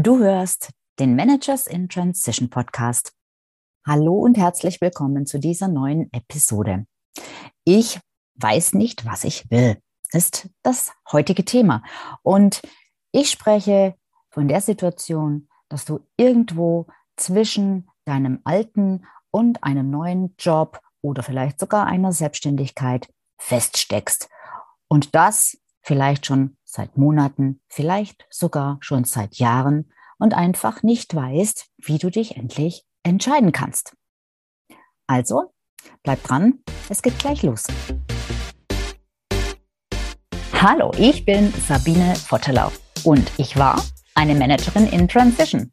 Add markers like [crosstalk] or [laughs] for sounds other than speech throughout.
Du hörst den Managers in Transition Podcast. Hallo und herzlich willkommen zu dieser neuen Episode. Ich weiß nicht, was ich will, ist das heutige Thema. Und ich spreche von der Situation, dass du irgendwo zwischen deinem alten und einem neuen Job oder vielleicht sogar einer Selbstständigkeit feststeckst. Und das vielleicht schon seit Monaten, vielleicht sogar schon seit Jahren und einfach nicht weißt, wie du dich endlich entscheiden kannst. Also, bleib dran, es geht gleich los. Hallo, ich bin Sabine Vottelau und ich war eine Managerin in Transition.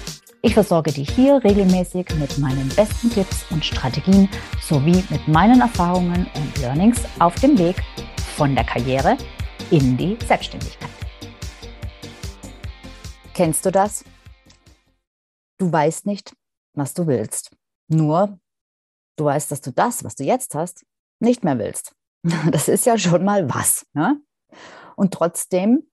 Ich versorge dich hier regelmäßig mit meinen besten Tipps und Strategien sowie mit meinen Erfahrungen und Learnings auf dem Weg von der Karriere in die Selbstständigkeit. Kennst du das? Du weißt nicht, was du willst. Nur, du weißt, dass du das, was du jetzt hast, nicht mehr willst. [laughs] Das ist ja schon mal was. Ne? Und trotzdem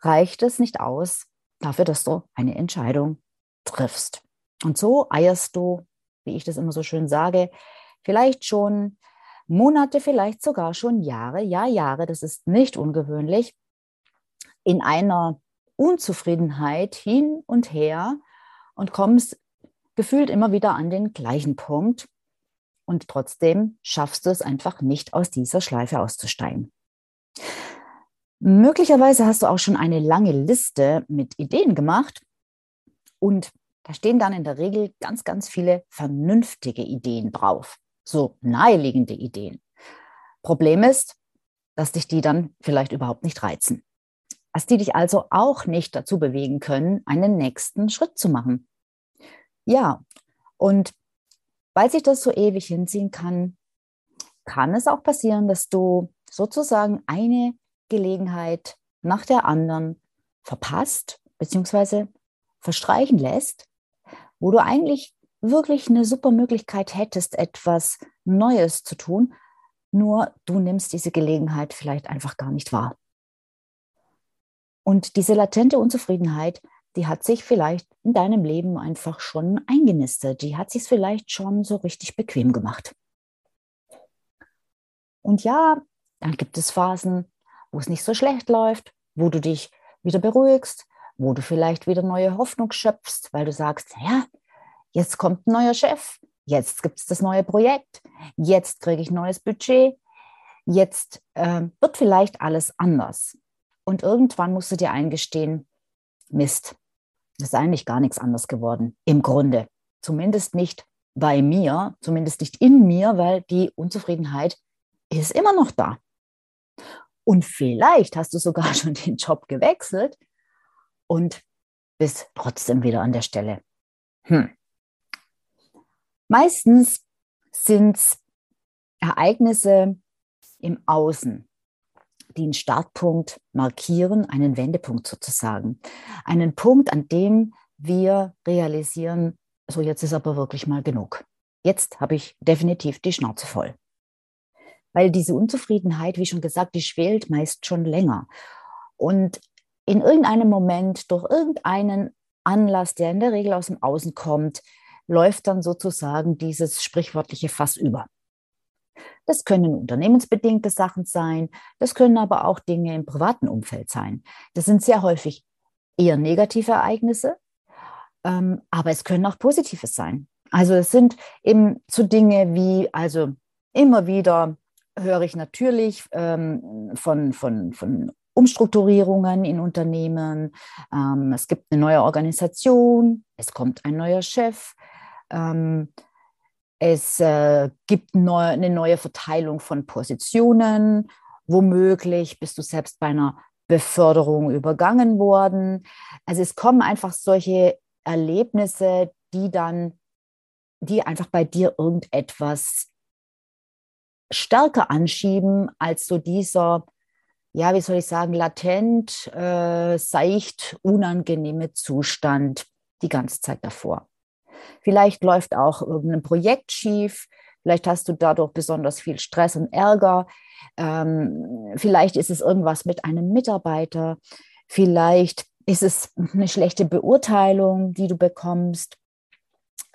reicht es nicht aus dafür, dass du eine Entscheidung triffst. Und so eierst du, wie ich das immer so schön sage, vielleicht schon Monate, vielleicht sogar schon Jahre, ja Jahre, das ist nicht ungewöhnlich, in einer Unzufriedenheit hin und her und kommst gefühlt immer wieder an den gleichen Punkt und trotzdem schaffst du es einfach nicht aus dieser Schleife auszusteigen. Möglicherweise hast du auch schon eine lange Liste mit Ideen gemacht und da stehen dann in der Regel ganz, ganz viele vernünftige Ideen drauf, so naheliegende Ideen. Problem ist, dass dich die dann vielleicht überhaupt nicht reizen. Dass die dich also auch nicht dazu bewegen können, einen nächsten Schritt zu machen. Ja, und weil sich das so ewig hinziehen kann, kann es auch passieren, dass du sozusagen eine Gelegenheit nach der anderen verpasst bzw. verstreichen lässt, wo du eigentlich wirklich eine super Möglichkeit hättest, etwas Neues zu tun, nur du nimmst diese Gelegenheit vielleicht einfach gar nicht wahr. Und diese latente Unzufriedenheit, die hat sich vielleicht in deinem Leben einfach schon eingenistet. Die hat sich vielleicht schon so richtig bequem gemacht. Und ja, dann gibt es Phasen, wo es nicht so schlecht läuft, wo du dich wieder beruhigst, wo du vielleicht wieder neue Hoffnung schöpfst, weil du sagst, ja, jetzt kommt ein neuer Chef, jetzt gibt es das neue Projekt, jetzt kriege ich neues Budget, jetzt äh, wird vielleicht alles anders. Und irgendwann musst du dir eingestehen, Mist, das ist eigentlich gar nichts anders geworden, im Grunde. Zumindest nicht bei mir, zumindest nicht in mir, weil die Unzufriedenheit ist immer noch da. Und vielleicht hast du sogar [laughs] schon den Job gewechselt und bist trotzdem wieder an der Stelle. Hm. Meistens sind es Ereignisse im Außen, die einen Startpunkt markieren, einen Wendepunkt sozusagen. Einen Punkt, an dem wir realisieren, so jetzt ist aber wirklich mal genug. Jetzt habe ich definitiv die Schnauze voll. Weil diese Unzufriedenheit, wie schon gesagt, die schwelt meist schon länger. Und in irgendeinem Moment, durch irgendeinen Anlass, der in der Regel aus dem Außen kommt, läuft dann sozusagen dieses sprichwörtliche Fass über. Das können unternehmensbedingte Sachen sein, das können aber auch Dinge im privaten Umfeld sein. Das sind sehr häufig eher negative Ereignisse, ähm, aber es können auch positive sein. Also es sind eben so Dinge wie, also immer wieder höre ich natürlich ähm, von, von, von Umstrukturierungen in Unternehmen. Ähm, es gibt eine neue Organisation, es kommt ein neuer Chef. Ähm, es äh, gibt neu, eine neue Verteilung von Positionen. Womöglich bist du selbst bei einer Beförderung übergangen worden. Also es kommen einfach solche Erlebnisse, die dann die einfach bei dir irgendetwas stärker anschieben als so dieser, ja, wie soll ich sagen, latent, äh, seicht, unangenehme Zustand die ganze Zeit davor. Vielleicht läuft auch irgendein Projekt schief, vielleicht hast du dadurch besonders viel Stress und Ärger, ähm, vielleicht ist es irgendwas mit einem Mitarbeiter, vielleicht ist es eine schlechte Beurteilung, die du bekommst.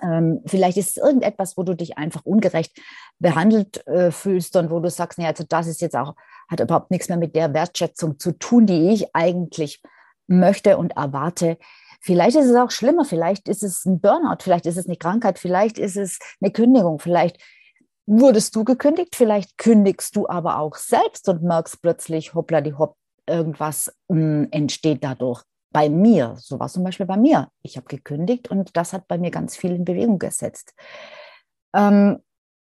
Ähm, vielleicht ist es irgendetwas, wo du dich einfach ungerecht behandelt äh, fühlst und wo du sagst, nee, also das ist jetzt auch, hat überhaupt nichts mehr mit der Wertschätzung zu tun, die ich eigentlich möchte und erwarte. Vielleicht ist es auch schlimmer, vielleicht ist es ein Burnout, vielleicht ist es eine Krankheit, vielleicht ist es eine Kündigung, vielleicht wurdest du gekündigt, vielleicht kündigst du aber auch selbst und merkst plötzlich, hoppla die hopp, irgendwas mh, entsteht dadurch bei mir, so war es zum Beispiel bei mir. Ich habe gekündigt und das hat bei mir ganz viel in Bewegung gesetzt. Ähm,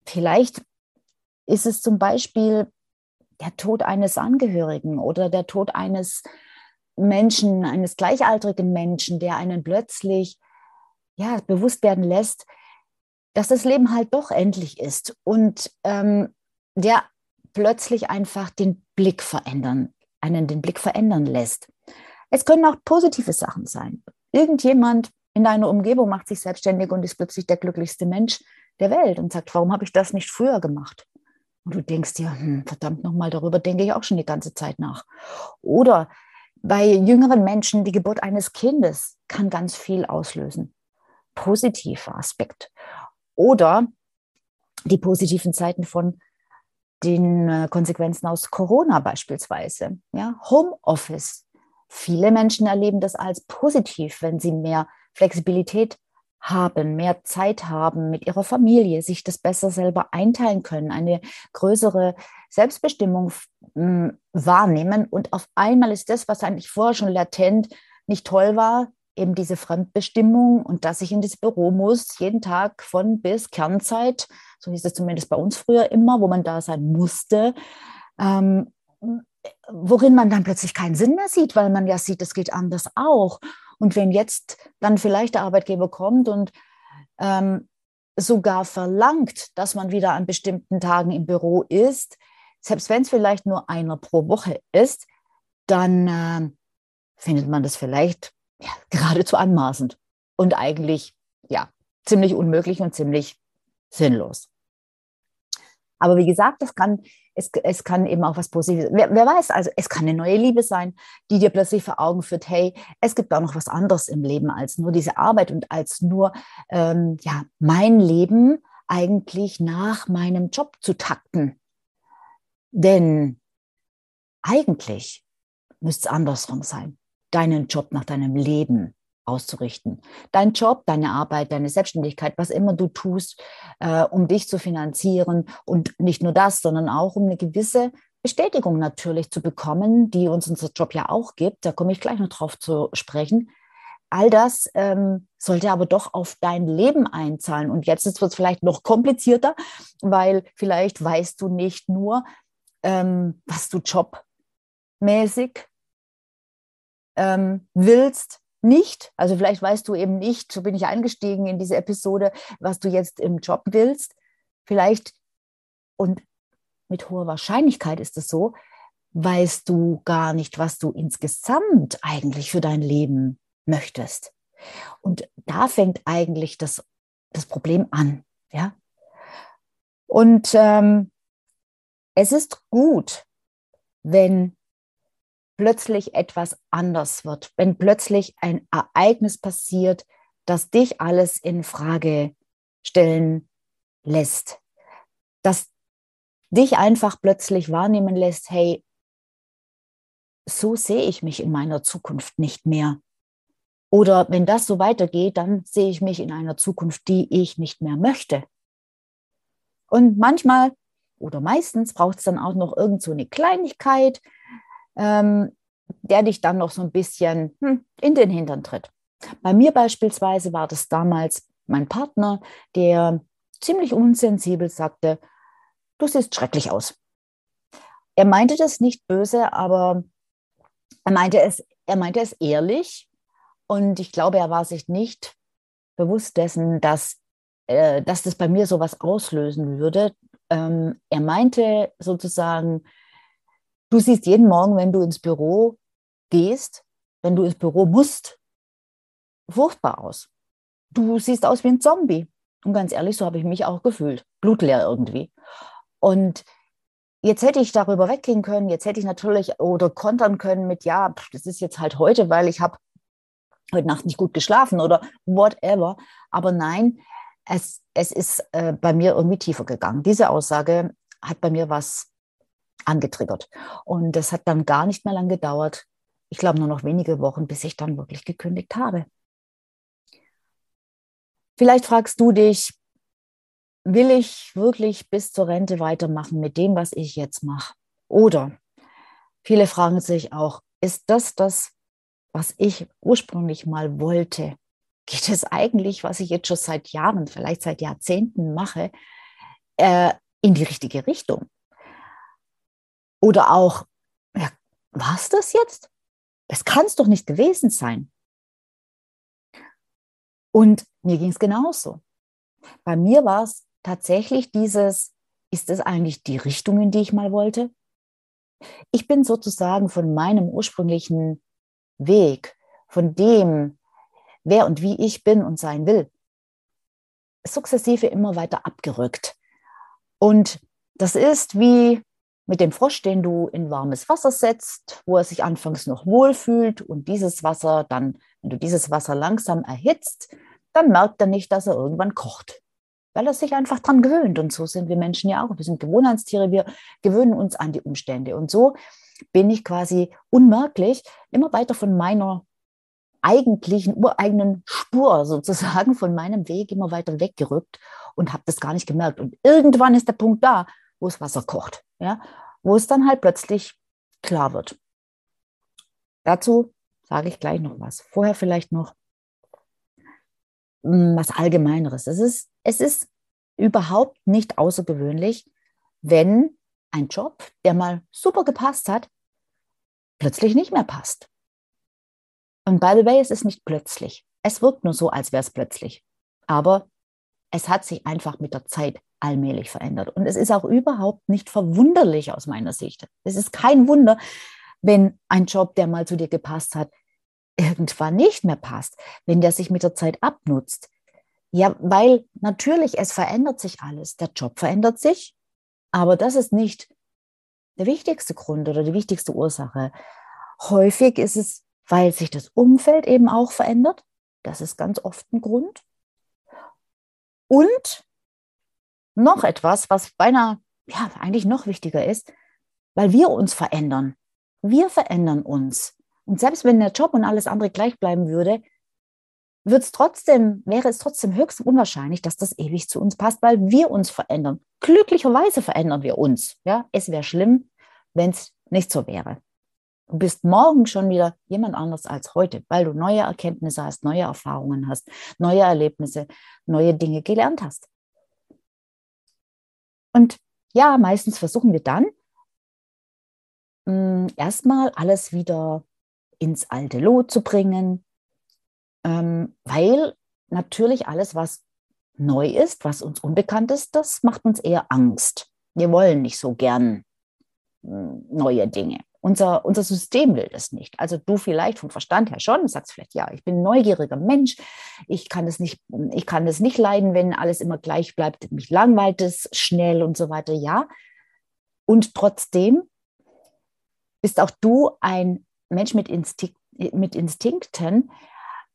vielleicht ist es zum Beispiel der Tod eines Angehörigen oder der Tod eines Menschen, eines gleichaltrigen Menschen, der einen plötzlich ja, bewusst werden lässt, dass das Leben halt doch endlich ist und ähm, der plötzlich einfach den Blick verändern, einen den Blick verändern lässt. Es können auch positive Sachen sein. Irgendjemand in deiner Umgebung macht sich selbstständig und ist plötzlich der glücklichste Mensch der Welt und sagt, warum habe ich das nicht früher gemacht? Und du denkst dir, hm, verdammt nochmal, darüber denke ich auch schon die ganze Zeit nach. Oder bei jüngeren Menschen, die Geburt eines Kindes kann ganz viel auslösen. Positiver Aspekt. Oder die positiven Zeiten von den äh, Konsequenzen aus Corona beispielsweise. Ja, Homeoffice Viele Menschen erleben das als positiv, wenn sie mehr Flexibilität haben, mehr Zeit haben mit ihrer Familie, sich das besser selber einteilen können, eine größere Selbstbestimmung hm, wahrnehmen. Und auf einmal ist das, was eigentlich vorher schon latent nicht toll war, eben diese Fremdbestimmung und dass ich in das Büro muss, jeden Tag von bis Kernzeit, so hieß es zumindest bei uns früher immer, wo man da sein musste, ähm, worin man dann plötzlich keinen Sinn mehr sieht, weil man ja sieht, es geht anders auch. Und wenn jetzt dann vielleicht der Arbeitgeber kommt und ähm, sogar verlangt, dass man wieder an bestimmten Tagen im Büro ist, selbst wenn es vielleicht nur einer pro Woche ist, dann äh, findet man das vielleicht ja, geradezu anmaßend und eigentlich ja ziemlich unmöglich und ziemlich sinnlos. Aber wie gesagt, das kann es, es kann eben auch was Positives. Wer, wer weiß, also es kann eine neue Liebe sein, die dir plötzlich vor Augen führt, hey, es gibt auch noch was anderes im Leben als nur diese Arbeit und als nur ähm, ja, mein Leben eigentlich nach meinem Job zu takten. Denn eigentlich müsste es andersrum sein. Deinen Job nach deinem Leben auszurichten. Dein Job, deine Arbeit, deine Selbstständigkeit, was immer du tust, äh, um dich zu finanzieren und nicht nur das, sondern auch um eine gewisse Bestätigung natürlich zu bekommen, die uns unser Job ja auch gibt. Da komme ich gleich noch drauf zu sprechen. All das ähm, sollte aber doch auf dein Leben einzahlen. Und jetzt wird es vielleicht noch komplizierter, weil vielleicht weißt du nicht nur, ähm, was du jobmäßig ähm, willst, nicht, also vielleicht weißt du eben nicht, so bin ich eingestiegen in diese Episode, was du jetzt im Job willst. Vielleicht, und mit hoher Wahrscheinlichkeit ist es so, weißt du gar nicht, was du insgesamt eigentlich für dein Leben möchtest. Und da fängt eigentlich das, das Problem an. Ja? Und ähm, es ist gut, wenn plötzlich etwas anders wird, wenn plötzlich ein Ereignis passiert, das dich alles in Frage stellen lässt, das dich einfach plötzlich wahrnehmen lässt, hey, so sehe ich mich in meiner Zukunft nicht mehr. Oder wenn das so weitergeht, dann sehe ich mich in einer Zukunft, die ich nicht mehr möchte. Und manchmal oder meistens braucht es dann auch noch irgend so eine Kleinigkeit, ähm, der dich dann noch so ein bisschen hm, in den Hintern tritt. Bei mir beispielsweise war das damals mein Partner, der ziemlich unsensibel sagte, du siehst schrecklich aus. Er meinte das nicht böse, aber er meinte es, er meinte es ehrlich. Und ich glaube, er war sich nicht bewusst dessen, dass äh, dass das bei mir sowas auslösen würde. Ähm, er meinte sozusagen, du siehst jeden Morgen, wenn du ins Büro gehst, wenn du ins Büro musst, furchtbar aus. Du siehst aus wie ein Zombie. Und ganz ehrlich, so habe ich mich auch gefühlt. Blutleer irgendwie. Und jetzt hätte ich darüber weggehen können. Jetzt hätte ich natürlich oder kontern können mit, ja, das ist jetzt halt heute, weil ich habe heute Nacht nicht gut geschlafen oder whatever. Aber nein, es, es ist äh, bei mir irgendwie tiefer gegangen. Diese Aussage hat bei mir was angetriggert. Und das hat dann gar nicht mehr lang gedauert. Ich glaube nur noch wenige Wochen, bis ich dann wirklich gekündigt habe. Vielleicht fragst du dich, will ich wirklich bis zur Rente weitermachen mit dem, was ich jetzt mache? Oder viele fragen sich auch, ist das das, was ich ursprünglich mal wollte? Geht es eigentlich, was ich jetzt schon seit Jahren, vielleicht seit Jahrzehnten mache, äh, in die richtige Richtung? Oder auch, ja, war es das jetzt? Das kann es doch nicht gewesen sein. Und mir ging es genauso. Bei mir war es tatsächlich dieses, ist das eigentlich die Richtung, in die ich mal wollte? Ich bin sozusagen von meinem ursprünglichen Weg, von dem, wer und wie ich bin und sein will, sukzessive immer weiter abgerückt. Und das ist wie mit dem Frosch, den du in warmes Wasser setzt, wo er sich anfangs noch wohlfühlt und dieses Wasser dann, wenn du dieses Wasser langsam erhitzt, dann merkt er nicht, dass er irgendwann kocht, weil er sich einfach dran gewöhnt. Und so sind wir Menschen ja auch. Wir sind Gewohnheitstiere, wir gewöhnen uns an die Umstände. Und so bin ich quasi unmerklich immer weiter von meiner eigentlichen, ureigenen Spur [laughs] sozusagen, von meinem Weg immer weiter weggerückt und habe das gar nicht gemerkt. Und irgendwann ist der Punkt da, wo das Wasser kocht, ja, wo es dann halt plötzlich klar wird. Dazu sage ich gleich noch was. Vorher vielleicht noch hm, was Allgemeineres. Es ist, es ist überhaupt nicht außergewöhnlich, wenn ein Job, der mal super gepasst hat, plötzlich nicht mehr passt. Und by the way, es ist nicht plötzlich. Es wirkt nur so, als wäre es plötzlich. Aber es hat sich einfach mit der Zeit allmählich verändert. Und es ist auch überhaupt nicht verwunderlich aus meiner Sicht. Es ist kein Wunder, wenn ein Job, der mal zu dir gepasst hat, irgendwann nicht mehr passt, wenn der sich mit der Zeit abnutzt. Ja, weil natürlich es verändert sich alles. Der Job verändert sich, aber das ist nicht der wichtigste Grund oder die wichtigste Ursache. Häufig ist es, weil sich das Umfeld eben auch verändert. Das ist ganz oft ein Grund. Und noch etwas, was beinahe, ja, eigentlich noch wichtiger ist, weil wir uns verändern. Wir verändern uns. Und selbst wenn der Job und alles andere gleich bleiben würde, wird es trotzdem, wäre es trotzdem höchst unwahrscheinlich, dass das ewig zu uns passt, weil wir uns verändern. Glücklicherweise verändern wir uns. Ja, es wäre schlimm, wenn es nicht so wäre. Du bist morgen schon wieder jemand anders als heute, weil du neue Erkenntnisse hast, neue Erfahrungen hast, neue Erlebnisse, neue Dinge gelernt hast. Und ja, meistens versuchen wir dann hm, erstmal alles wieder ins alte Lot zu bringen, ähm, weil natürlich alles, was neu ist, was uns unbekannt ist, das macht uns eher Angst. Wir wollen nicht so gern hm, neue Dinge. Unser, unser System will das nicht. Also du vielleicht vom Verstand her schon, sagst vielleicht, ja, ich bin ein neugieriger Mensch, ich kann es nicht, ich kann es nicht leiden, wenn alles immer gleich bleibt, mich langweilt es schnell und so weiter, ja. Und trotzdem bist auch du ein Mensch mit, Instinkt, mit Instinkten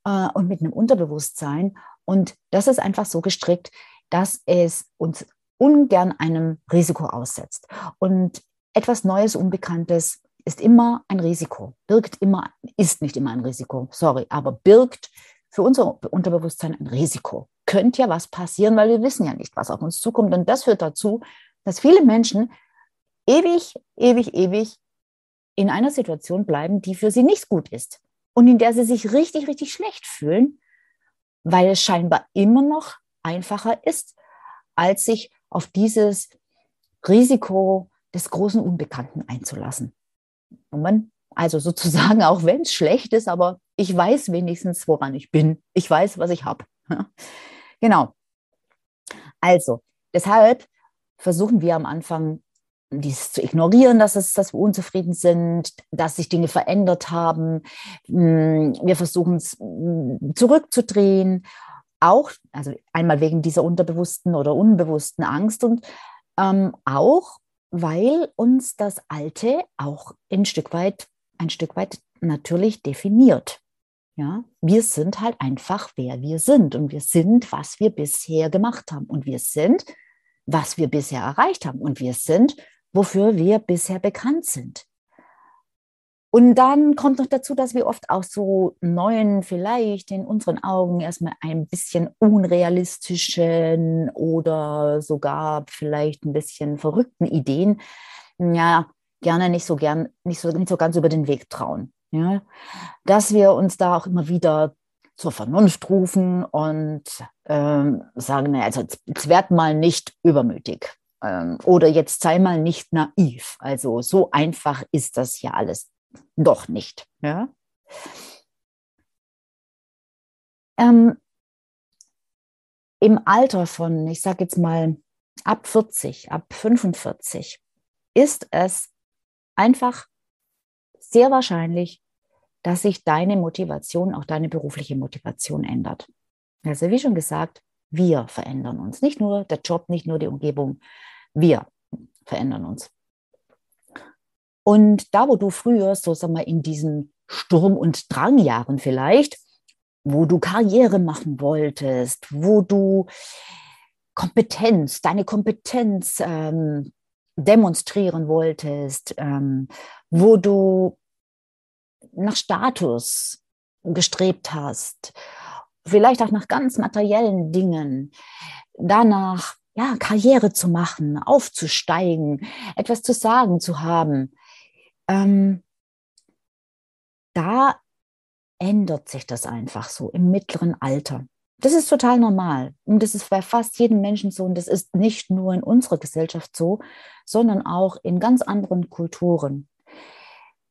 äh, und mit einem Unterbewusstsein. Und das ist einfach so gestrickt, dass es uns ungern einem Risiko aussetzt. Und etwas Neues, Unbekanntes ist immer ein Risiko, birgt immer, ist nicht immer ein Risiko, sorry, aber birgt für unser Unterbewusstsein ein Risiko. Könnte ja was passieren, weil wir wissen ja nicht, was auf uns zukommt. Und das führt dazu, dass viele Menschen ewig, ewig, ewig in einer Situation bleiben, die für sie nicht gut ist und in der sie sich richtig, richtig schlecht fühlen, weil es scheinbar immer noch einfacher ist, als sich auf dieses Risiko des großen Unbekannten einzulassen. Man, also sozusagen, auch wenn es schlecht ist, aber ich weiß wenigstens, woran ich bin. Ich weiß, was ich habe. [laughs] genau. Also, deshalb versuchen wir am Anfang dies zu ignorieren, dass, es, dass wir unzufrieden sind, dass sich Dinge verändert haben. Hm, wir versuchen es hm, zurückzudrehen, auch, also einmal wegen dieser unterbewussten oder unbewussten Angst und ähm, auch, weil uns das Alte auch ein Stück weit, ein Stück weit natürlich definiert. Ja, wir sind halt einfach, wer wir sind und wir sind, was wir bisher gemacht haben und wir sind, was wir bisher erreicht haben und wir sind, wofür wir bisher bekannt sind. Und dann kommt noch dazu, dass wir oft auch so neuen, vielleicht in unseren Augen erstmal ein bisschen unrealistischen oder sogar vielleicht ein bisschen verrückten Ideen, ja, gerne nicht so gern, nicht so, nicht so ganz über den Weg trauen. Ja? Dass wir uns da auch immer wieder zur Vernunft rufen und ähm, sagen, naja, also jetzt, werd mal nicht übermütig ähm, oder jetzt sei mal nicht naiv. Also so einfach ist das ja alles doch nicht. Ja? Ähm, Im Alter von, ich sage jetzt mal, ab 40, ab 45 ist es einfach sehr wahrscheinlich, dass sich deine Motivation, auch deine berufliche Motivation ändert. Also wie schon gesagt, wir verändern uns. Nicht nur der Job, nicht nur die Umgebung, wir verändern uns. Und da, wo du früher, so sag mal, in diesen Sturm- und Drangjahren vielleicht, wo du Karriere machen wolltest, wo du Kompetenz, deine Kompetenz ähm, demonstrieren wolltest, ähm, wo du nach Status gestrebt hast, vielleicht auch nach ganz materiellen Dingen, danach ja, Karriere zu machen, aufzusteigen, etwas zu sagen zu haben, ähm, da ändert sich das einfach so im mittleren Alter. Das ist total normal. Und das ist bei fast jedem Menschen so. Und das ist nicht nur in unserer Gesellschaft so, sondern auch in ganz anderen Kulturen.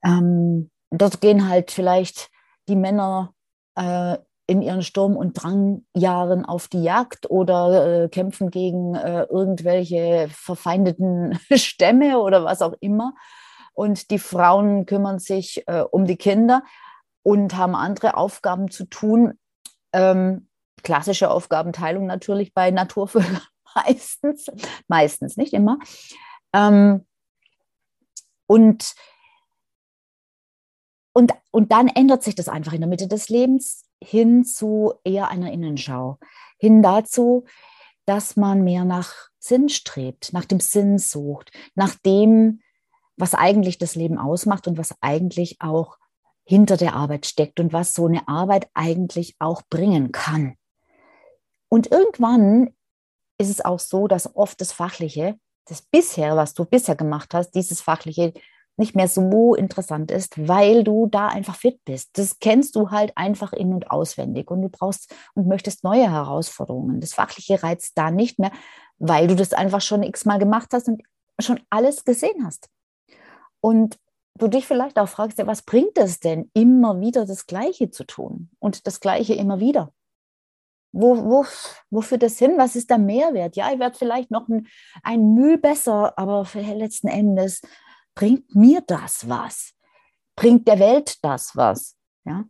Ähm, dort gehen halt vielleicht die Männer äh, in ihren Sturm- und Drangjahren auf die Jagd oder äh, kämpfen gegen äh, irgendwelche verfeindeten [laughs] Stämme oder was auch immer und die Frauen kümmern sich äh, um die Kinder und haben andere Aufgaben zu tun. Ähm, klassische Aufgabenteilung natürlich bei Naturvölkern [laughs] meistens, meistens nicht immer. Ähm, und, und, und dann ändert sich das einfach in der Mitte des Lebens hin zu eher einer Innenschau, hin dazu, dass man mehr nach Sinn strebt, nach dem Sinn sucht, nach dem, was eigentlich das Leben ausmacht und was eigentlich auch hinter der Arbeit steckt und was so eine Arbeit eigentlich auch bringen kann. Und irgendwann ist es auch so, dass oft das Fachliche, das bisher, was du bisher gemacht hast, dieses Fachliche nicht mehr so interessant ist, weil du da einfach fit bist. Das kennst du halt einfach in und auswendig und du brauchst und möchtest neue Herausforderungen. Das Fachliche reizt da nicht mehr, weil du das einfach schon x-mal gemacht hast und schon alles gesehen hast. Und du dich vielleicht auch fragst, ja, was bringt es denn, immer wieder das Gleiche zu tun und das Gleiche immer wieder? Wo, wo, wo führt das hin? Was ist der Mehrwert? Ja, ich werde vielleicht noch ein, ein Mühe besser, aber letzten Endes bringt mir das was? Bringt der Welt das was? Ja?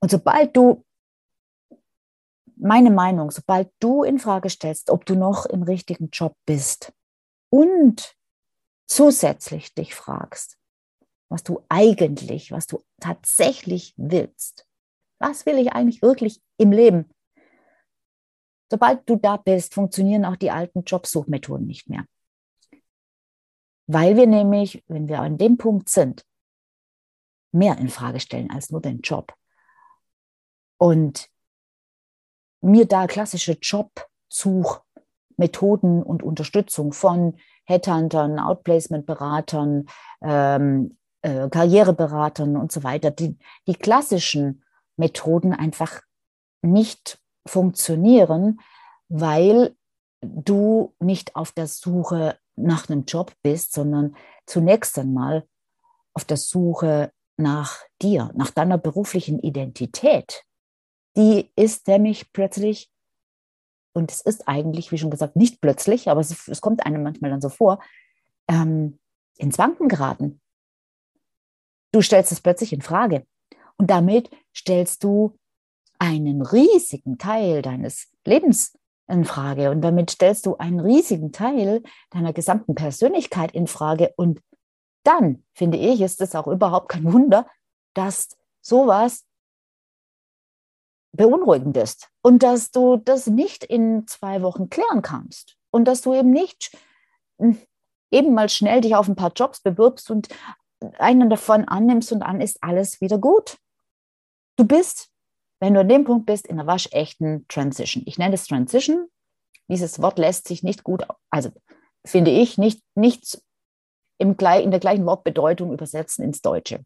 Und sobald du, meine Meinung, sobald du in Frage stellst, ob du noch im richtigen Job bist und zusätzlich dich fragst, was du eigentlich, was du tatsächlich willst. Was will ich eigentlich wirklich im Leben? Sobald du da bist, funktionieren auch die alten Jobsuchmethoden nicht mehr. Weil wir nämlich, wenn wir an dem Punkt sind, mehr in Frage stellen als nur den Job. Und mir da klassische Jobsuchmethoden und Unterstützung von Headhuntern, Outplacement-Beratern, ähm, äh, Karriereberatern und so weiter, die, die klassischen Methoden einfach nicht funktionieren, weil du nicht auf der Suche nach einem Job bist, sondern zunächst einmal auf der Suche nach dir, nach deiner beruflichen Identität. Die ist nämlich plötzlich und es ist eigentlich, wie schon gesagt, nicht plötzlich, aber es, es kommt einem manchmal dann so vor, ähm, ins Wanken geraten. Du stellst es plötzlich in Frage. Und damit stellst du einen riesigen Teil deines Lebens in Frage. Und damit stellst du einen riesigen Teil deiner gesamten Persönlichkeit in Frage. Und dann, finde ich, ist es auch überhaupt kein Wunder, dass sowas beunruhigend ist und dass du das nicht in zwei Wochen klären kannst und dass du eben nicht hm, eben mal schnell dich auf ein paar Jobs bewirbst und einen davon annimmst und dann ist alles wieder gut. Du bist, wenn du an dem Punkt bist, in einer waschechten Transition. Ich nenne es Transition. Dieses Wort lässt sich nicht gut, also finde ich, nicht, nicht im, in der gleichen Wortbedeutung übersetzen ins Deutsche.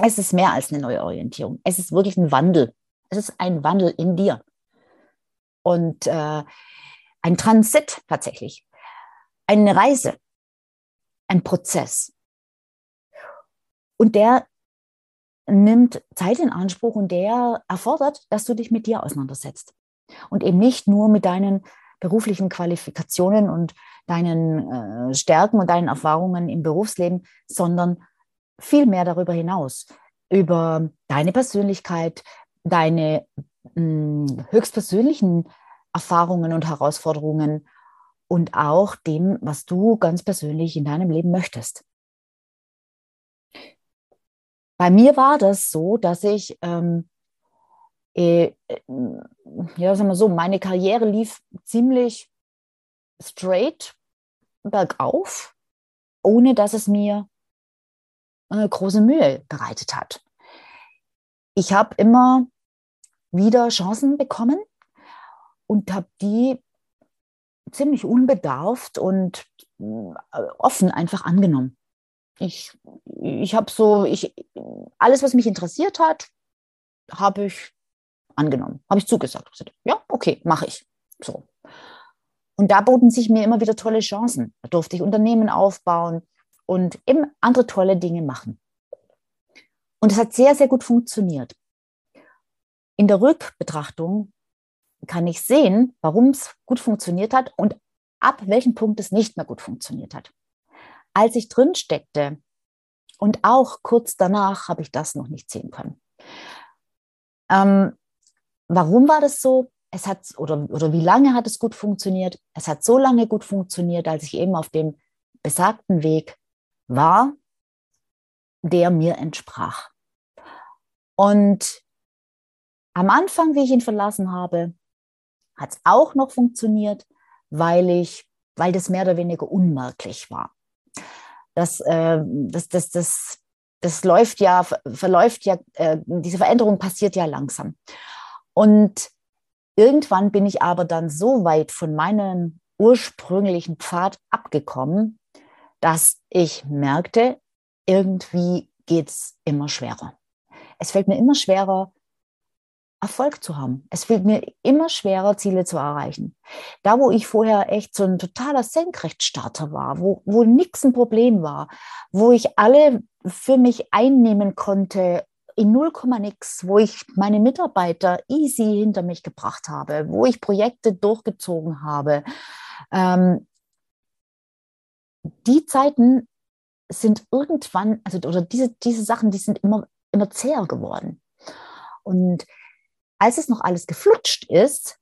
Es ist mehr als eine neue Orientierung. Es ist wirklich ein Wandel. Es ist ein Wandel in dir. Und äh, ein Transit tatsächlich. Eine Reise. Ein Prozess. Und der nimmt Zeit in Anspruch und der erfordert, dass du dich mit dir auseinandersetzt. Und eben nicht nur mit deinen beruflichen Qualifikationen und deinen äh, Stärken und deinen Erfahrungen im Berufsleben, sondern viel mehr darüber hinaus, über deine Persönlichkeit, deine mh, hm, höchstpersönlichen Erfahrungen und Herausforderungen und auch dem, was du ganz persönlich in deinem Leben möchtest. Bei mir war das so, dass ich, ähm, äh, ja, sagen wir so, meine Karriere lief ziemlich straight bergauf, ohne dass es mir eine große Mühe bereitet hat. Ich habe immer wieder Chancen bekommen und habe die ziemlich unbedarft und äh, offen einfach angenommen. Ich, ich habe so, ich, alles, was mich interessiert hat, habe ich angenommen, habe ich zugesagt. Ja, okay, mache ich. So. Und da boten sich mir immer wieder tolle Chancen. Da durfte ich Unternehmen aufbauen und eben andere tolle Dinge machen. Und es hat sehr, sehr gut funktioniert. In der Rückbetrachtung kann ich sehen, warum es gut funktioniert hat und ab welchem Punkt es nicht mehr gut funktioniert hat. Als ich drin steckte und auch kurz danach habe ich das noch nicht sehen können. Ähm, warum war das so? Es hat oder, oder wie lange hat es gut funktioniert? Es hat so lange gut funktioniert, als ich eben auf dem besagten Weg war, der mir entsprach. Und am Anfang, wie ich ihn verlassen habe, hat es auch noch funktioniert, weil ich, weil das mehr oder weniger unmerklich war. Das, äh, das, das, das, das läuft ja, verläuft ja, äh, diese Veränderung passiert ja langsam. Und irgendwann bin ich aber dann so weit von meinem ursprünglichen Pfad abgekommen, dass ich merkte, irgendwie geht es immer schwerer. Es fällt mir immer schwerer, Erfolg zu haben. Es fällt mir immer schwerer, Ziele zu erreichen. Da, wo ich vorher echt so ein totaler Senkrechtstarter war, wo, wo nichts ein Problem war, wo ich alle für mich einnehmen konnte, in 0, nix, wo ich meine Mitarbeiter easy hinter mich gebracht habe, wo ich Projekte durchgezogen habe. Ähm, die Zeiten sind irgendwann, also oder diese, diese Sachen, die sind immer, immer zäher geworden. Und als es noch alles geflutscht ist,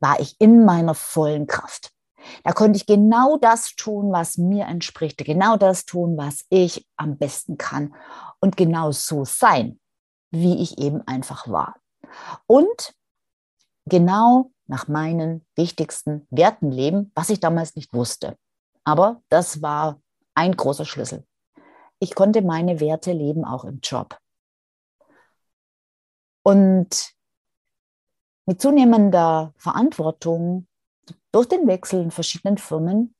war ich in meiner vollen Kraft. Da konnte ich genau das tun, was mir entspricht, genau das tun, was ich am besten kann und genau so sein, wie ich eben einfach war. Und genau nach meinen wichtigsten Werten leben, was ich damals nicht wusste. Aber das war ein großer Schlüssel. Ich konnte meine Werte leben auch im Job. Und mit zunehmender Verantwortung durch den Wechsel in verschiedenen Firmen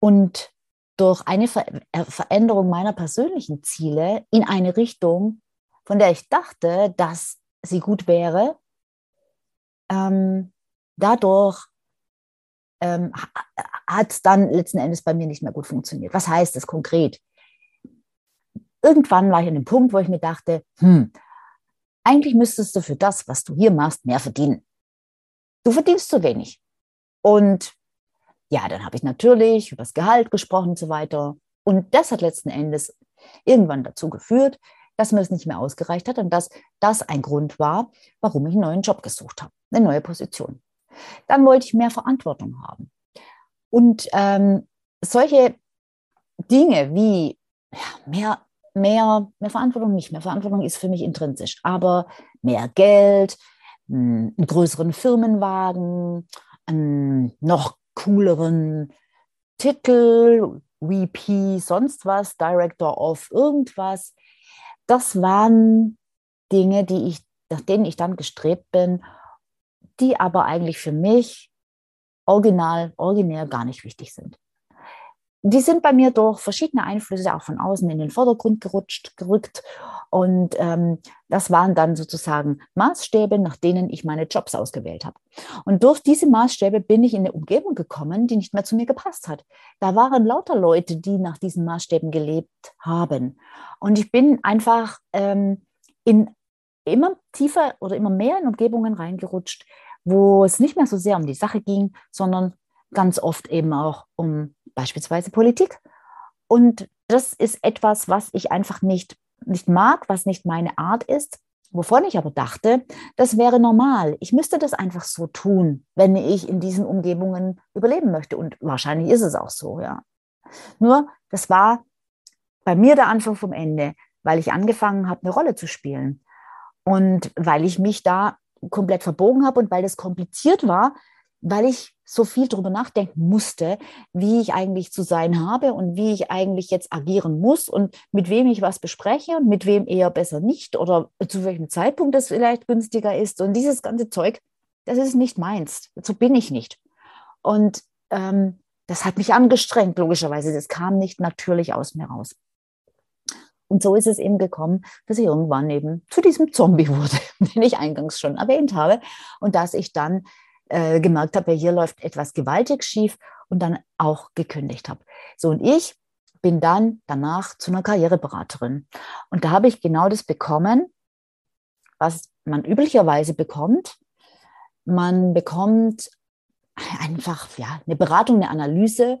und durch eine äh, Veränderung meiner persönlichen Ziele in eine Richtung, von der ich dachte, dass sie gut wäre, ähm, dadurch ähm, hat es dann letzten Endes bei mir nicht mehr gut funktioniert. Was heißt das konkret? Irgendwann war ich an dem Punkt, wo ich mir dachte, hm, eigentlich müsstest du für das, was du hier machst, mehr verdienen. du verdienst zu wenig. Und ja, dann habe ich natürlich über das Gehalt gesprochen und so weiter. Und das hat letzten Endes irgendwann dazu geführt, dass mir es nicht mehr ausgereicht hat und dass das ein Grund war, warum ich einen neuen Job gesucht habe, eine neue Position. Dann wollte ich mehr Verantwortung haben. Und ähm, solche Dinge wie ja, mehr, mehr, mehr Verantwortung nicht, mehr Verantwortung ist für mich intrinsisch, aber mehr Geld, hm, einen größeren Firmenwagen, einen noch cooleren Titel, VP, sonst was, Director of irgendwas. Das waren Dinge, die ich, nach denen ich dann gestrebt bin, die aber eigentlich für mich original, originär gar nicht wichtig sind die sind bei mir durch verschiedene Einflüsse auch von außen in den Vordergrund gerutscht, gerückt. Und ähm, das waren dann sozusagen Maßstäbe, nach denen ich meine Jobs ausgewählt habe. Und durch diese Maßstäbe bin ich in eine Umgebung gekommen, die nicht mehr zu mir gepasst hat. Da waren lauter Leute, die nach diesen Maßstäben gelebt haben. Und ich bin einfach ähm, in immer tiefer oder immer mehr in Umgebungen reingerutscht, wo es nicht mehr so sehr um die Sache ging, sondern ganz oft eben auch um beispielsweise Politik. Und das ist etwas, was ich einfach nicht, nicht mag, was nicht meine Art ist, wovon ich aber dachte, das wäre normal. Ich müsste das einfach so tun, wenn ich in diesen Umgebungen überleben möchte. Und wahrscheinlich ist es auch so, ja. Nur, das war bei mir der Anfang vom Ende, weil ich angefangen habe, eine Rolle zu spielen. Und weil ich mich da komplett verbogen habe und weil das kompliziert war, weil ich so viel darüber nachdenken musste, wie ich eigentlich zu sein habe und wie ich eigentlich jetzt agieren muss und mit wem ich was bespreche und mit wem eher besser nicht oder zu welchem Zeitpunkt das vielleicht günstiger ist. Und dieses ganze Zeug, das ist nicht meins. So bin ich nicht. Und ähm, das hat mich angestrengt, logischerweise. Das kam nicht natürlich aus mir raus. Und so ist es eben gekommen, dass ich irgendwann eben zu diesem Zombie [laughs] wurde, den ich eingangs schon erwähnt habe. Und dass ich dann äh, gemerkt habe, hier läuft etwas gewaltig schief und dann auch gekündigt habe. So, und ich bin dann danach zu einer Karriereberaterin. Und da habe ich genau das bekommen, was man üblicherweise bekommt. Man bekommt einfach ja, eine Beratung, eine Analyse.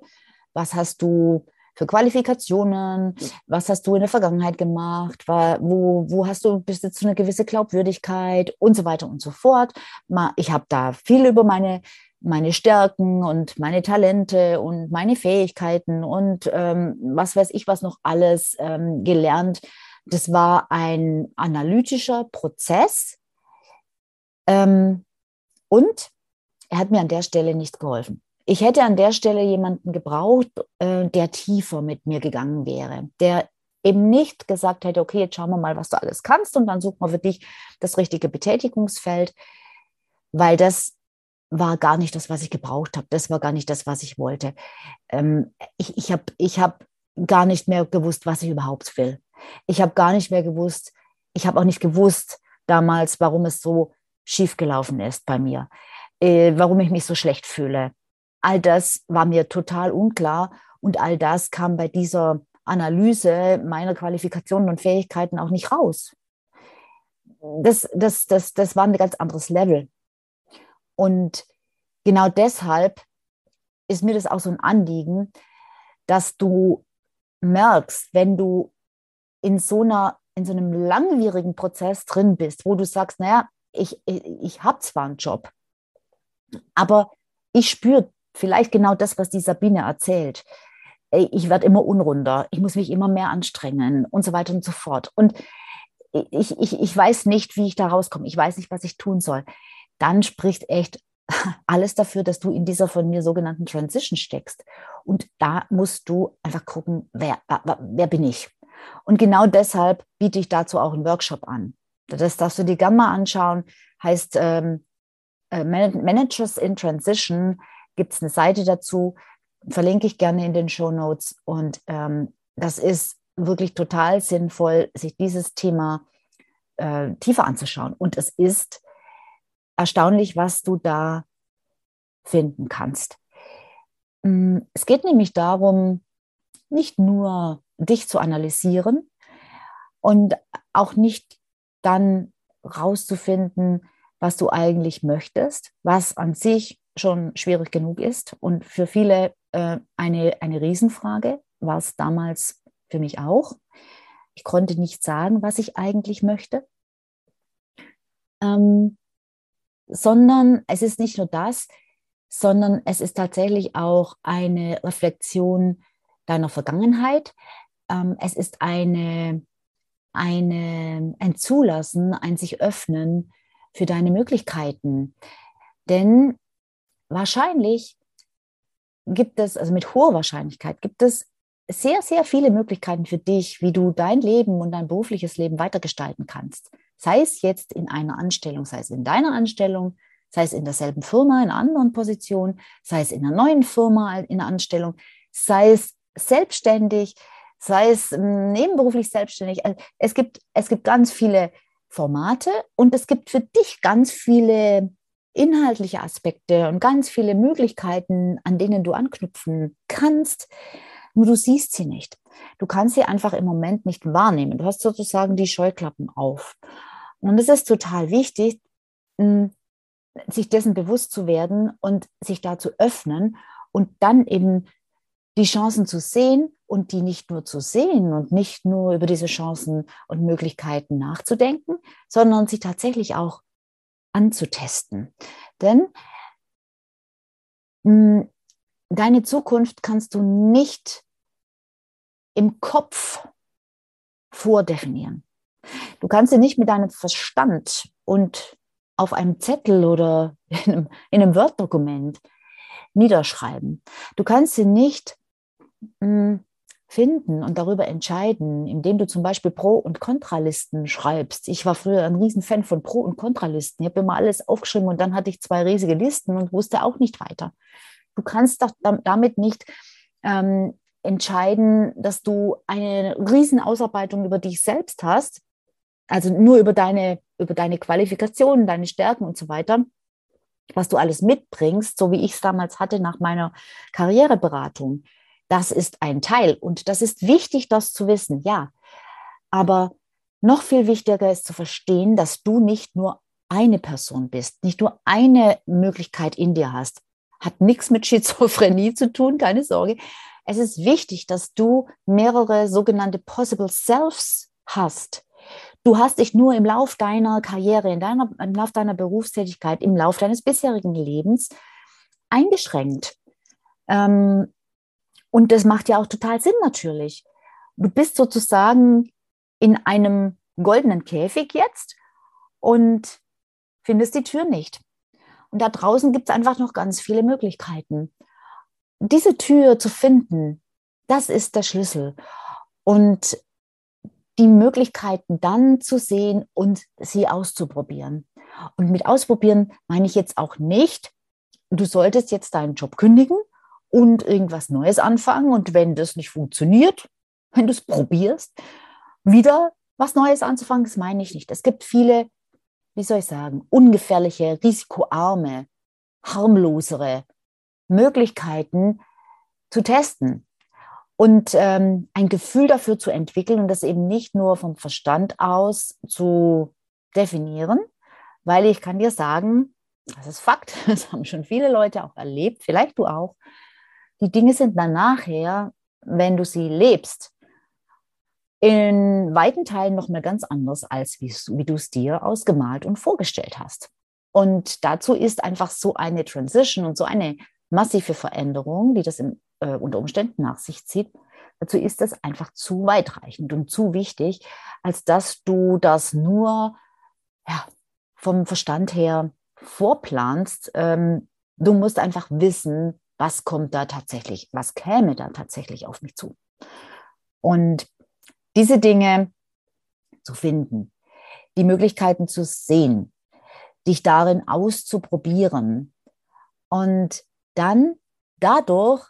Was hast du für Qualifikationen? Was hast du in der Vergangenheit gemacht? Wo, wo hast du bis jetzt eine gewisse Glaubwürdigkeit und so weiter und so fort? Ich habe da viel über meine meine Stärken und meine Talente und meine Fähigkeiten und ähm, was weiß ich was noch alles ähm, gelernt. Das war ein analytischer Prozess ähm, und er hat mir an der Stelle nicht geholfen ich hätte an der Stelle jemanden gebraucht, äh, der tiefer mit mir gegangen wäre, der eben nicht gesagt hätte, okay, jetzt schauen wir mal, was du alles kannst und dann suchen wir für dich das richtige Betätigungsfeld, weil das war gar nicht das, was ich gebraucht habe. Das war gar nicht das, was ich wollte. Ähm, ich ich habe ich hab gar nicht mehr gewusst, was ich überhaupt will. Ich habe gar nicht mehr gewusst, ich habe auch nicht gewusst damals, warum es so schief gelaufen ist bei mir, äh, warum ich mich so schlecht fühle, All das war mir total unklar und all das kam bei dieser Analyse meiner Qualifikationen und Fähigkeiten auch nicht raus. Das, das, das, das war ein ganz anderes Level. Und genau deshalb ist mir das auch so ein Anliegen, dass du merkst, wenn du in so einer in so einem langwierigen Prozess drin bist, wo du sagst, naja, ich, ich, ich habe zwar einen Job, aber ich spüre vielleicht genau das, was die Sabine erzählt. Ich werde immer unrunder, ich muss mich immer mehr anstrengen und so weiter und so fort. Und ich, ich, ich weiß nicht, wie ich da rauskomme. Ich weiß nicht, was ich tun soll. Dann spricht echt [laughs] alles dafür, dass du in dieser von mir sogenannten Transition steckst. Und da musst du einfach gucken, wer, wer bin ich? Und genau deshalb biete ich dazu auch einen Workshop an. Das darfst du dir gerne mal anschauen. Heißt ähm, äh, Managers in Transition gibt es eine Seite dazu, verlinke ich gerne in den Show Notes. Und ähm, das ist wirklich total sinnvoll, sich dieses Thema äh, tiefer anzuschauen. Und es ist erstaunlich, was du da finden kannst. Mm, es geht nämlich darum, nicht nur dich zu analysieren und auch nicht dann rauszufinden, was du eigentlich möchtest, was an sich schon schwierig genug ist und für viele äh, eine, eine Riesenfrage, war es damals für mich auch. Ich konnte nicht sagen, was ich eigentlich möchte, ähm, sondern es ist nicht nur das, sondern es ist tatsächlich auch eine Reflexion deiner Vergangenheit. Ähm, es ist eine, eine, ein Zulassen, ein sich öffnen für deine Möglichkeiten. Denn wahrscheinlich gibt es, also mit hoher Wahrscheinlichkeit, gibt es sehr, sehr viele Möglichkeiten für dich, wie du dein Leben und dein berufliches Leben weitergestalten kannst. Sei es jetzt in einer Anstellung, sei es in deiner Anstellung, sei es in derselben Firma, in einer anderen Position, sei es in einer neuen Firma, in einer Anstellung, sei es selbstständig, sei es hm, nebenberuflich selbstständig. Also es, gibt, es gibt ganz viele Formate und es gibt für dich ganz viele inhaltliche Aspekte und ganz viele Möglichkeiten, an denen du anknüpfen kannst, nur du siehst sie nicht. Du kannst sie einfach im Moment nicht wahrnehmen. Du hast sozusagen die Scheuklappen auf. Und es ist total wichtig, hm, sich dessen bewusst zu werden und sich da zu öffnen und dann eben die Chancen zu sehen und die nicht nur zu sehen und nicht nur über diese Chancen und Möglichkeiten nachzudenken, sondern sie tatsächlich auch anzutesten. Denn hm, deine Zukunft kannst du nicht im Kopf vordefinieren. Du kannst sie nicht mit deinem Verstand und auf einem Zettel oder [laughs] in einem, in einem Word-Dokument niederschreiben. Du kannst sie nicht mh, hm, finden und darüber entscheiden, indem du zum Beispiel Pro- und Kontralisten schreibst. Ich war früher ein Riesenfan von Pro- und Kontralisten. Ich habe immer alles aufgeschrieben und dann hatte ich zwei riesige Listen und wusste auch nicht weiter. Du kannst doch damit nicht ähm, entscheiden, dass du eine Riesenausarbeitung über dich selbst hast, also nur über deine, über deine Qualifikationen, deine Stärken und so weiter, was du alles mitbringst, so wie ich es damals hatte nach meiner Karriereberatung. Das ist ein Teil und das ist wichtig, das zu wissen, ja. Aber noch viel wichtiger ist zu verstehen, dass du nicht nur eine Person bist, nicht nur eine Möglichkeit in dir hast. Hat nichts mit Schizophrenie zu tun, keine Sorge. Es ist wichtig, dass du mehrere sogenannte Possible Selves hast. Du hast dich nur im Lauf deiner Karriere, in deiner, im Lauf deiner Berufstätigkeit, im Lauf deines bisherigen Lebens eingeschränkt. Ähm, und das macht ja auch total Sinn natürlich. Du bist sozusagen in einem goldenen Käfig jetzt und findest die Tür nicht. Und da draußen gibt es einfach noch ganz viele Möglichkeiten. Diese Tür zu finden, das ist der Schlüssel. Und die Möglichkeiten dann zu sehen und sie auszuprobieren. Und mit ausprobieren meine ich jetzt auch nicht, du solltest jetzt deinen Job kündigen und irgendwas Neues anfangen. Und wenn das nicht funktioniert, wenn du es probierst, wieder was Neues anzufangen, das meine ich nicht. Es gibt viele, wie soll ich sagen, ungefährliche, risikoarme, harmlosere Möglichkeiten zu testen und ähm, ein Gefühl dafür zu entwickeln und das eben nicht nur vom Verstand aus zu definieren, weil ich kann dir sagen, das ist Fakt, [laughs] das haben schon viele Leute auch erlebt, vielleicht du auch, die Dinge sind dann nachher, wenn du sie lebst, in weiten Teilen noch mal ganz anders, als wie, du es dir ausgemalt und vorgestellt hast. Und dazu ist einfach so eine Transition und so eine massive Veränderung, die das im, äh, unter Umständen nach sich zieht, dazu ist das einfach zu weitreichend und zu wichtig, als dass du das nur ja, vom Verstand her vorplanst. Ähm, du musst einfach wissen, was kommt da tatsächlich, was käme da tatsächlich auf mich zu. Und diese Dinge zu finden, die Möglichkeiten zu sehen, dich darin auszuprobieren und dann dadurch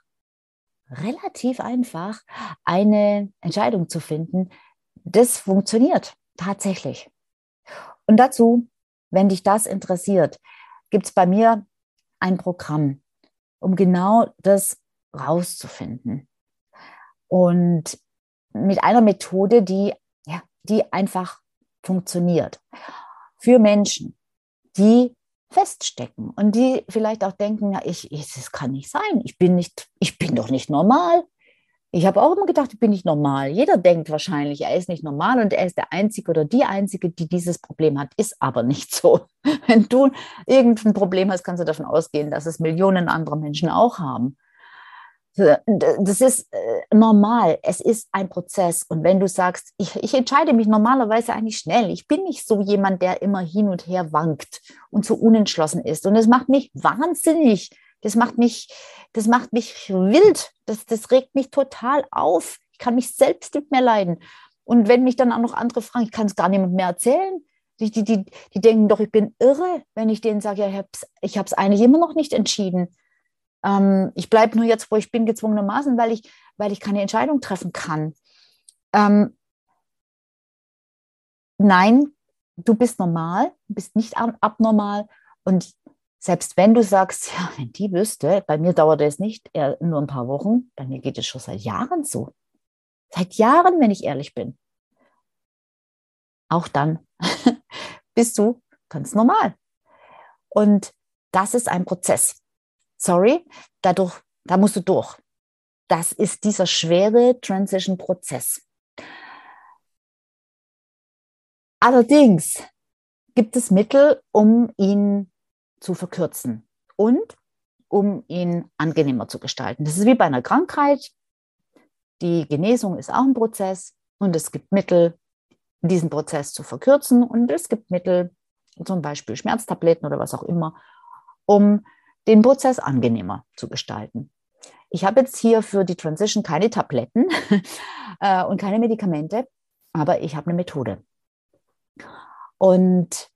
relativ einfach eine Entscheidung zu finden, das funktioniert tatsächlich. Und dazu, wenn dich das interessiert, gibt es bei mir ein Programm, um genau das rauszufinden. Und mit einer Methode, die, ja, die einfach funktioniert. Für Menschen, die feststecken und die vielleicht auch denken, ja, ich, ich, das kann nicht sein, ich bin nicht, ich bin doch nicht normal. Ich habe auch immer gedacht, ich bin nicht normal. Jeder denkt wahrscheinlich, er ist nicht normal und er ist der Einzige oder die Einzige, die dieses Problem hat, ist aber nicht so. [laughs] Wenn du irgendein Problem hast, kannst du davon ausgehen, dass es Millionen andere Menschen auch haben. Das ist äh, normal. Es ist ein Prozess. Und wenn du sagst, ich, ich, entscheide mich normalerweise eigentlich schnell, ich bin nicht so jemand, der immer hin und her wankt und so unentschlossen ist. Und es macht mich wahnsinnig. Das macht mich, das macht mich wild. Das, das regt mich total auf. Ich kann mich selbst nicht mehr leiden. Und wenn mich dann auch noch andere fragen, ich kann es gar niemand mehr erzählen. Die, die, die, die denken doch, ich bin irre, wenn ich denen sage, ja, ich habe es eigentlich immer noch nicht entschieden. Ähm, ich bleibe nur jetzt, wo ich bin, gezwungenermaßen, weil ich, weil ich keine Entscheidung treffen kann. Ähm, nein, du bist normal, du bist nicht abnormal. Und selbst wenn du sagst, ja, wenn die wüsste, bei mir dauert es nicht eher nur ein paar Wochen, bei mir geht es schon seit Jahren so. Seit Jahren, wenn ich ehrlich bin. Auch dann [laughs] bist du ganz normal. Und das ist ein Prozess sorry, dadurch, da musst du durch. Das ist dieser schwere Transition-Prozess. Allerdings gibt es Mittel, um ihn zu verkürzen und um ihn angenehmer zu gestalten. Das ist wie bei einer Krankheit. Die Genesung ist auch ein Prozess und es gibt Mittel, diesen Prozess zu verkürzen und es gibt Mittel, zum Beispiel Schmerztabletten oder was auch immer, um den Prozess angenehmer zu gestalten. Ich habe jetzt hier für die Transition keine Tabletten [laughs] äh, und keine Medikamente, aber ich habe eine Methode. Und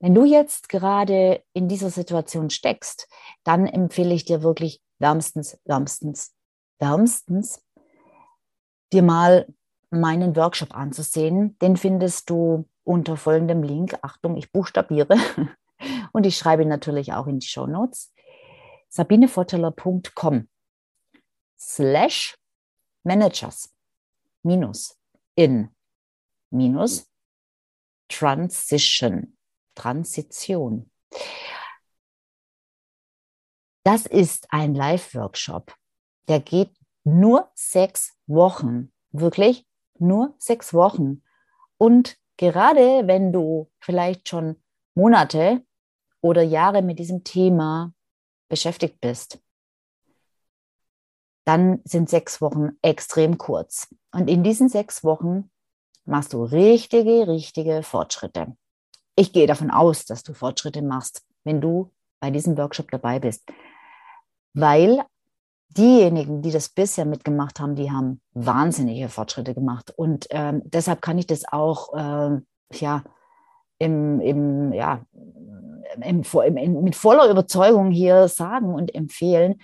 wenn du jetzt gerade in dieser Situation steckst, dann empfehle ich dir wirklich wärmstens, wärmstens, wärmstens, dir mal meinen Workshop anzusehen. Den findest du unter folgendem Link. Achtung, ich buchstabiere [laughs] und ich schreibe ihn natürlich auch in die Show Notes sabinevorteller.com slash managers minus in minus transition, Transition. Das ist ein Live-Workshop. Der geht nur sechs Wochen. Wirklich nur sechs Wochen. Und gerade wenn du vielleicht schon Monate oder Jahre mit diesem Thema beschäftigt bist, dann sind sechs Wochen extrem kurz. Und in diesen sechs Wochen machst du richtige, richtige Fortschritte. Ich gehe davon aus, dass du Fortschritte machst, wenn du bei diesem Workshop dabei bist. Weil diejenigen, die das bisher mitgemacht haben, die haben wahnsinnige Fortschritte gemacht. Und ähm, deshalb kann ich das auch äh, ja, im, im, ja, im, im, mit voller Überzeugung hier sagen und empfehlen,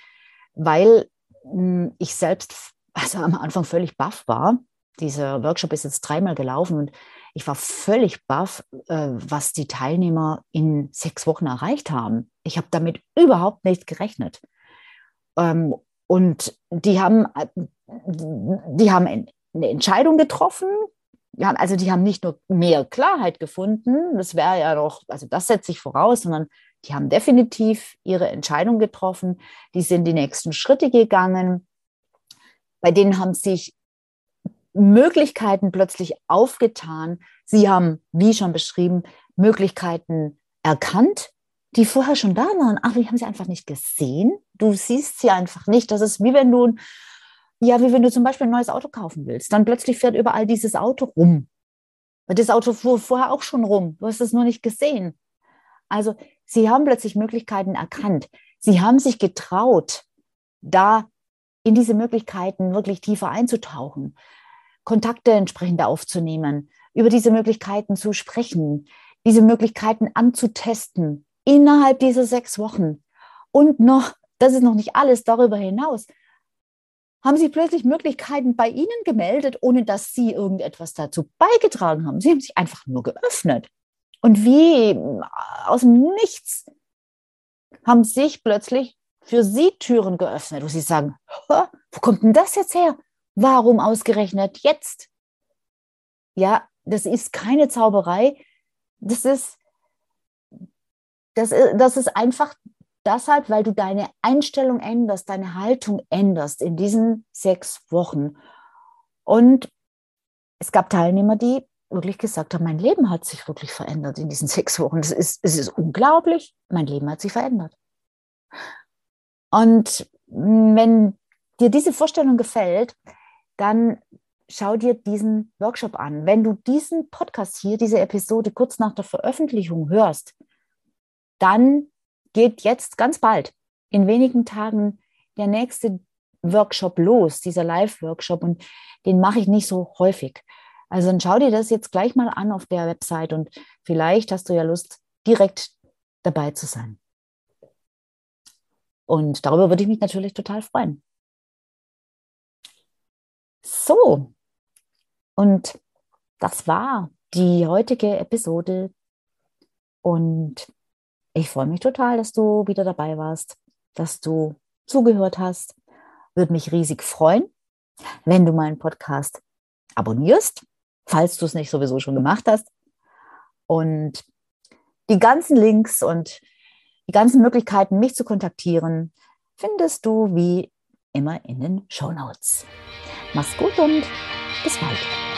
weil hm, ich selbst [laughs] also am Anfang völlig baff war. Dieser Workshop ist jetzt dreimal gelaufen und ich war völlig baff, äh, was die Teilnehmer in sechs Wochen erreicht haben. Ich habe damit überhaupt nicht gerechnet. Ähm, und die haben, äh, die haben eine Entscheidung getroffen, ja, also die haben nicht nur mehr Klarheit gefunden, das wäre ja doch, also das setze ich voraus, sondern die haben definitiv ihre Entscheidung getroffen, die sind die nächsten Schritte gegangen, bei denen haben sich Möglichkeiten plötzlich aufgetan. Sie haben, wie schon beschrieben, Möglichkeiten erkannt, die vorher schon da waren, aber die haben sie einfach nicht gesehen. Du siehst sie einfach nicht. Das ist wie wenn du ja, wie wenn du zum Beispiel ein neues Auto kaufen willst. Dann plötzlich fährt überall dieses Auto rum. Das Auto fuhr vorher auch schon rum. Du hast es nur nicht gesehen. Also sie haben plötzlich Möglichkeiten erkannt. Sie haben sich getraut, da in diese Möglichkeiten wirklich tiefer einzutauchen, Kontakte entsprechend aufzunehmen, über diese Möglichkeiten zu sprechen, diese Möglichkeiten anzutesten innerhalb dieser sechs Wochen. Und noch, das ist noch nicht alles darüber hinaus, haben sie plötzlich Möglichkeiten bei Ihnen gemeldet, ohne dass Sie irgendetwas dazu beigetragen haben. Sie haben sich einfach nur geöffnet. Und wie äh, aus dem Nichts haben sich plötzlich für Sie Türen geöffnet, wo Sie sagen, wo kommt denn das jetzt her? Warum ausgerechnet jetzt? Ja, das ist keine Zauberei. Das ist, das, das ist einfach deshalb, weil du deine Einstellung änderst, deine Haltung änderst in diesen sechs Wochen. Und es gab Teilnehmer, die wirklich gesagt haben, mein Leben hat sich wirklich verändert in diesen sechs Wochen. Es ist, es ist unglaublich, mein Leben hat sich verändert. Und wenn dir diese Vorstellung gefällt, dann schau dir diesen Workshop an. Wenn du diesen Podcast hier, diese Episode kurz nach der Veröffentlichung hörst, dann geht jetzt ganz bald, in wenigen Tagen, der nächste Workshop los, dieser Live-Workshop. Und den mache ich nicht so häufig. Also dann schau dir das jetzt gleich mal an auf der Website und vielleicht hast du ja Lust, direkt dabei zu sein. Und darüber würde ich mich natürlich total freuen. So, und das war die heutige Episode. Und ich freue mich total, dass du wieder dabei warst, dass du zugehört hast. Würde mich riesig freuen, wenn du meinen Podcast abonnierst, falls du es nicht sowieso schon gemacht hast. Und die ganzen Links und die ganzen Möglichkeiten, mich zu kontaktieren, findest du wie immer in den Show Notes. Mach's gut und bis bald.